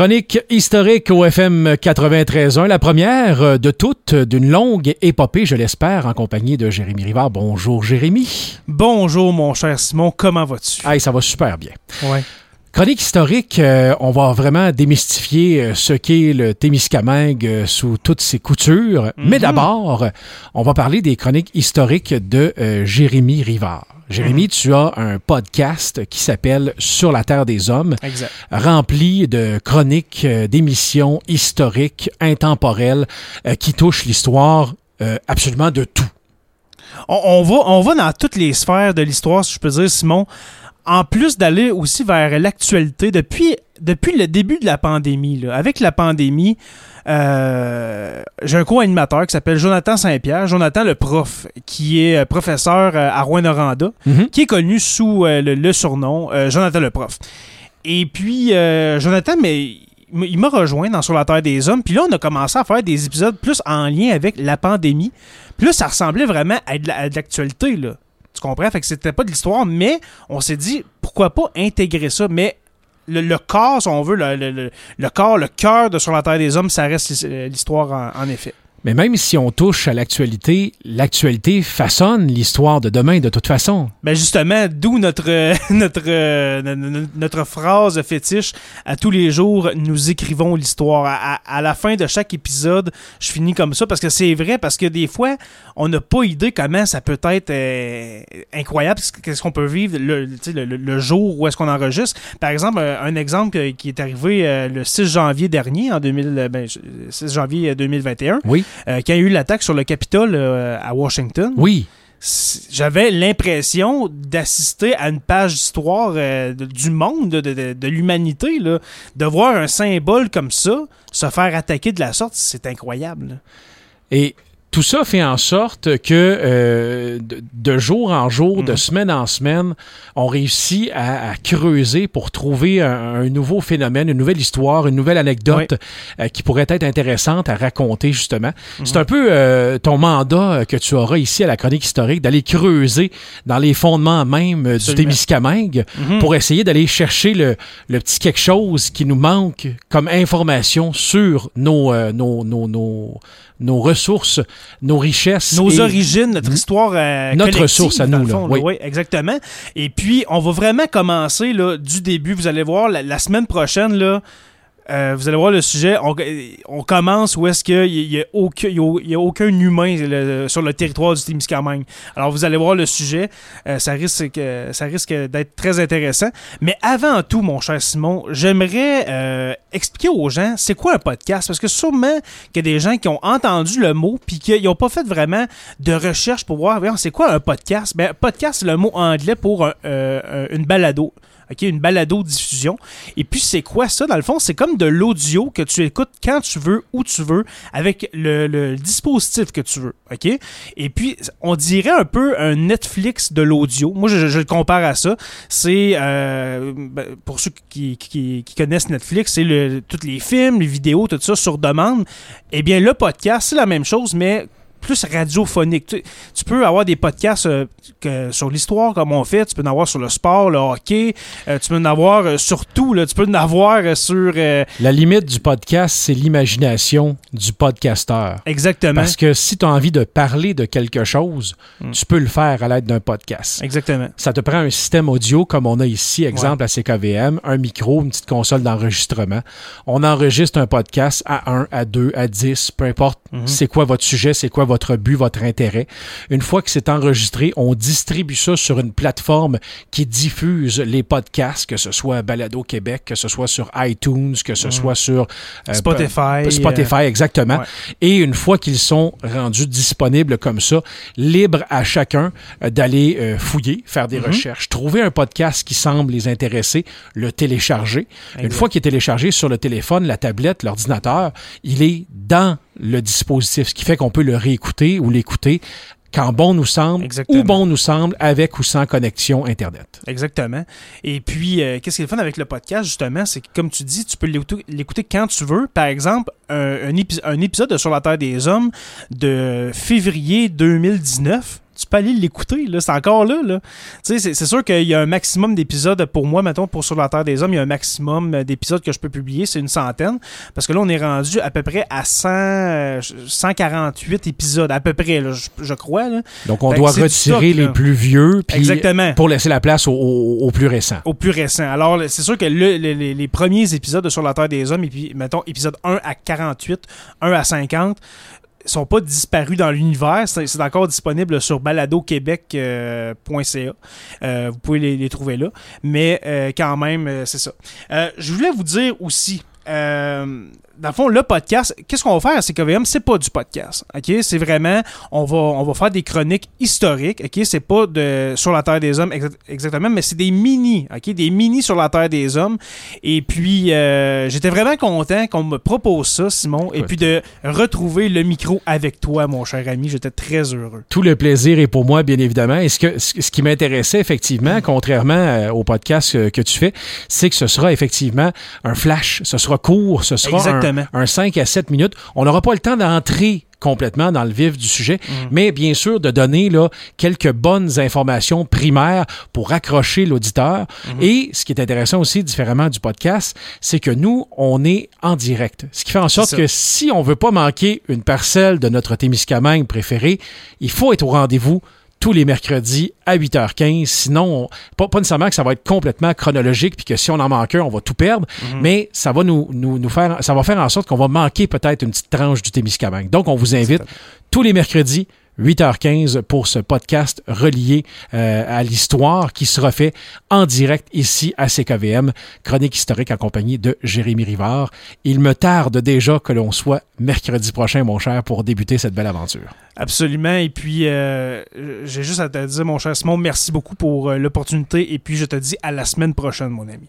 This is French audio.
Chronique historique au FM 93.1, la première de toutes d'une longue épopée, je l'espère, en compagnie de Jérémy Rivard. Bonjour Jérémy. Bonjour mon cher Simon, comment vas-tu? Hey, ça va super bien. Ouais. Chronique historique, euh, on va vraiment démystifier euh, ce qu'est le Témiscamingue euh, sous toutes ses coutures. Mais Mhm. d'abord, on va parler des chroniques historiques de euh, Jérémy Rivard. Jérémy, tu as un podcast qui s'appelle Sur la Terre des Hommes, Exact. rempli de chroniques, d'émissions historiques, intemporelles, euh, qui touchent l'histoire absolument de tout. On, on va, on va dans toutes les sphères de l'histoire, si je peux dire, Simon. En plus d'aller aussi vers l'actualité, depuis, depuis le début de la pandémie, là, avec la pandémie, euh, j'ai un co-animateur qui s'appelle Jonathan Saint-Pierre, Jonathan le prof, qui est euh, professeur euh, à Rouen-Noranda, Mhm. qui est connu sous euh, le, le surnom euh, Jonathan le prof. Et puis, Jonathan, mais il m'a- rejoint dans Sur la Terre des Hommes. Puis là, on a commencé à faire des épisodes plus en lien avec la pandémie. Puis là, ça ressemblait vraiment à de la- à de l'actualité, là. Tu comprends? Fait que c'était pas de l'histoire, mais on s'est dit, pourquoi pas intégrer ça? Mais le, le corps, si on veut, le, le- corps, le cœur de Sur la Terre des Hommes, ça reste l'his- l'histoire en effet. Mais même si on touche à l'actualité, l'actualité façonne l'histoire de demain de toute façon. Ben justement, d'où notre, euh, notre, euh, no- no- notre phrase fétiche à tous les jours, nous écrivons l'histoire. À, à- à la fin de chaque épisode, je finis comme ça parce que c'est vrai, parce que des fois, on n'a pas idée comment ça peut être euh, incroyable, ce- qu'est-ce qu'on peut vivre le, le, le- jour où est-ce qu'on enregistre. Par exemple, un exemple qui est arrivé le 6 janvier dernier, en 2000, euh, ben, 6 janvier 2021, Oui. Euh, quand il y a eu l'attaque sur le Capitole euh, à Washington Oui. j'avais l'impression d'assister à une page d'histoire euh, du monde, de, de- de l'humanité. De voir un symbole comme ça se faire attaquer de la sorte, c'est incroyable. là. Et tout ça fait en sorte que euh, de, de jour en jour, de Mhm. semaine en semaine, on réussit à, à creuser pour trouver un, un nouveau phénomène, une nouvelle histoire, une nouvelle anecdote euh, qui pourrait être intéressante à raconter justement. C'est un peu euh, ton mandat que tu auras ici à la chronique historique d'aller creuser dans les fondements même du. Témiscamingue Mhm. pour essayer d'aller chercher le, le petit quelque chose qui nous manque comme information sur nos, nos, nos, nos, nos ressources, nos richesses. Nos et- origines, notre histoire euh, Notre ressource à nous, là. Oui, exactement. Et puis, on va vraiment commencer là, du début. Vous allez voir, la, la semaine prochaine, là, euh, vous allez voir le sujet. On, commence où est-ce qu'il n'y a, aucun- y a- aucun humain sur le territoire du Témiscamingue. Alors, vous allez voir le sujet. Euh, ça risque, d'être très intéressant. Mais avant tout, mon cher Simon, j'aimerais euh, expliquer aux gens c'est quoi un podcast? Parce que sûrement qu'il y a des gens qui ont entendu le mot puis qui n'ont pas fait vraiment de recherche pour voir c'est quoi un podcast? Ben, podcast, c'est le mot anglais pour un- une balado. Une balado-diffusion. Et puis, c'est quoi ça? Dans le fond, c'est comme de l'audio que tu écoutes quand tu veux, où tu veux, avec le, dispositif que tu veux. Et puis, on dirait un peu un Netflix de l'audio. Moi, je, le compare à ça. C'est, euh, ben, pour ceux qui, connaissent Netflix, c'est tous les films, les vidéos, tout ça sur demande. Eh bien, le podcast, c'est la même chose, mais plus radiophonique. Tu, tu peux avoir des podcasts euh, que- sur l'histoire comme on fait, tu peux en avoir sur le sport, le hockey, euh, tu peux en avoir euh, sur tout, là, tu peux en avoir sur... La limite du podcast, c'est l'imagination du podcasteur. exactement. Parce que si tu as envie de parler de quelque chose, Mm. tu peux le faire à l'aide d'un podcast. Exactement. Ça te prend un système audio comme on a ici, exemple à CKVM, un micro, une petite console d'enregistrement. On enregistre un podcast à 1, à 2, à 10, peu importe Mhm. c'est quoi votre sujet, c'est quoi votre but, votre intérêt. Une fois que c'est enregistré, on distribue ça sur une plateforme qui diffuse les podcasts, que ce soit Balado Québec, que ce soit sur iTunes, que ce Mhm. soit sur euh, Spotify. Spotify, exactement. ouais. Et une fois qu'ils sont rendus disponibles comme ça, libre à chacun euh, d'aller euh, fouiller, faire des Mhm. recherches, trouver un podcast qui semble les intéresser, le télécharger. Une fois qu'il est téléchargé sur le téléphone, la tablette, l'ordinateur, il est dans le dispositif, ce qui fait qu'on peut le réécouter ou l'écouter quand bon nous semble, Exactement. ou bon nous semble, avec ou sans connexion Internet. Exactement. Et puis, euh, qu'est-ce qui est le fun avec le podcast, justement, c'est que, comme tu dis, tu peux l'écouter quand tu veux. Par exemple, un, un épi- un épisode de Sur la Terre des Hommes de février 2019, tu peux aller l'écouter, là, c'est encore là, là. Tu sais, c'est sûr qu'il y a un maximum d'épisodes pour moi, mettons, pour Sur la Terre des Hommes, il y a un maximum d'épisodes que je peux publier, c'est une centaine, parce que là, on est rendu à peu près à 100, 148 euh, épisodes, à peu près, je, crois. Là. Donc, on doit retirer les plus vieux, puis Exactement. pour laisser la place aux, plus récents. Aux plus récents. Alors, c'est sûr que les, premiers épisodes de Sur la Terre des Hommes, et puis, mettons, épisode 1 à 48, 1 à 50, sont pas disparus dans l'univers. C'est encore disponible sur baladoquebec.ca. Euh, euh, vous pouvez les, trouver là. Mais euh, quand même, c'est ça. je voulais vous dire aussi, dans le fond, le podcast, qu'est-ce qu'on va faire? C'est KVM, c'est pas du podcast. C'est vraiment, on va, on va faire des chroniques historiques. OK? C'est pas de sur la Terre des Hommes exactement, mais c'est des mini. OK? Des mini sur la Terre des Hommes. Et puis, euh, j'étais vraiment content qu'on me propose ça, Simon, et puis de retrouver le micro avec toi, mon cher ami. J'étais très heureux. Tout le plaisir est pour moi, bien évidemment. Et ce, que, ce qui m'intéressait, effectivement, contrairement euh, au podcast que, tu fais, c'est que ce sera effectivement un flash. Ce sera court. Ce sera Exactement un, 5 à 7 minutes. On n'aura pas le temps d'entrer complètement dans le vif du sujet, mm. mais bien sûr de donner là, quelques bonnes informations primaires pour accrocher l'auditeur. Mm-hmm. Et ce qui est intéressant aussi, différemment du podcast, c'est que nous, on est en direct. Ce qui fait en sorte que si on veut pas manquer une parcelle de notre Témiscamingue préféré, il faut être au rendez-vous tous les mercredis à 8h15. Sinon, pas, pas, nécessairement que ça va être complètement chronologique, puis que si on en manque un, on va tout perdre, mhm. mais ça va nous, nous, nous, faire, ça va faire en sorte qu'on va manquer peut-être une petite tranche du Témiscamingue. Donc, on vous invite tous les mercredis 8h15 pour ce podcast relié euh, à l'histoire qui sera fait en direct ici à CKVM, chronique historique en de Jérémy Rivard. Il me tarde déjà que l'on soit mercredi prochain, mon cher, pour débuter cette belle aventure. Absolument. Et puis, euh, j'ai juste à te dire, mon cher Simon, merci beaucoup pour euh, l'opportunité. Et puis, je te dis à la semaine prochaine, mon ami.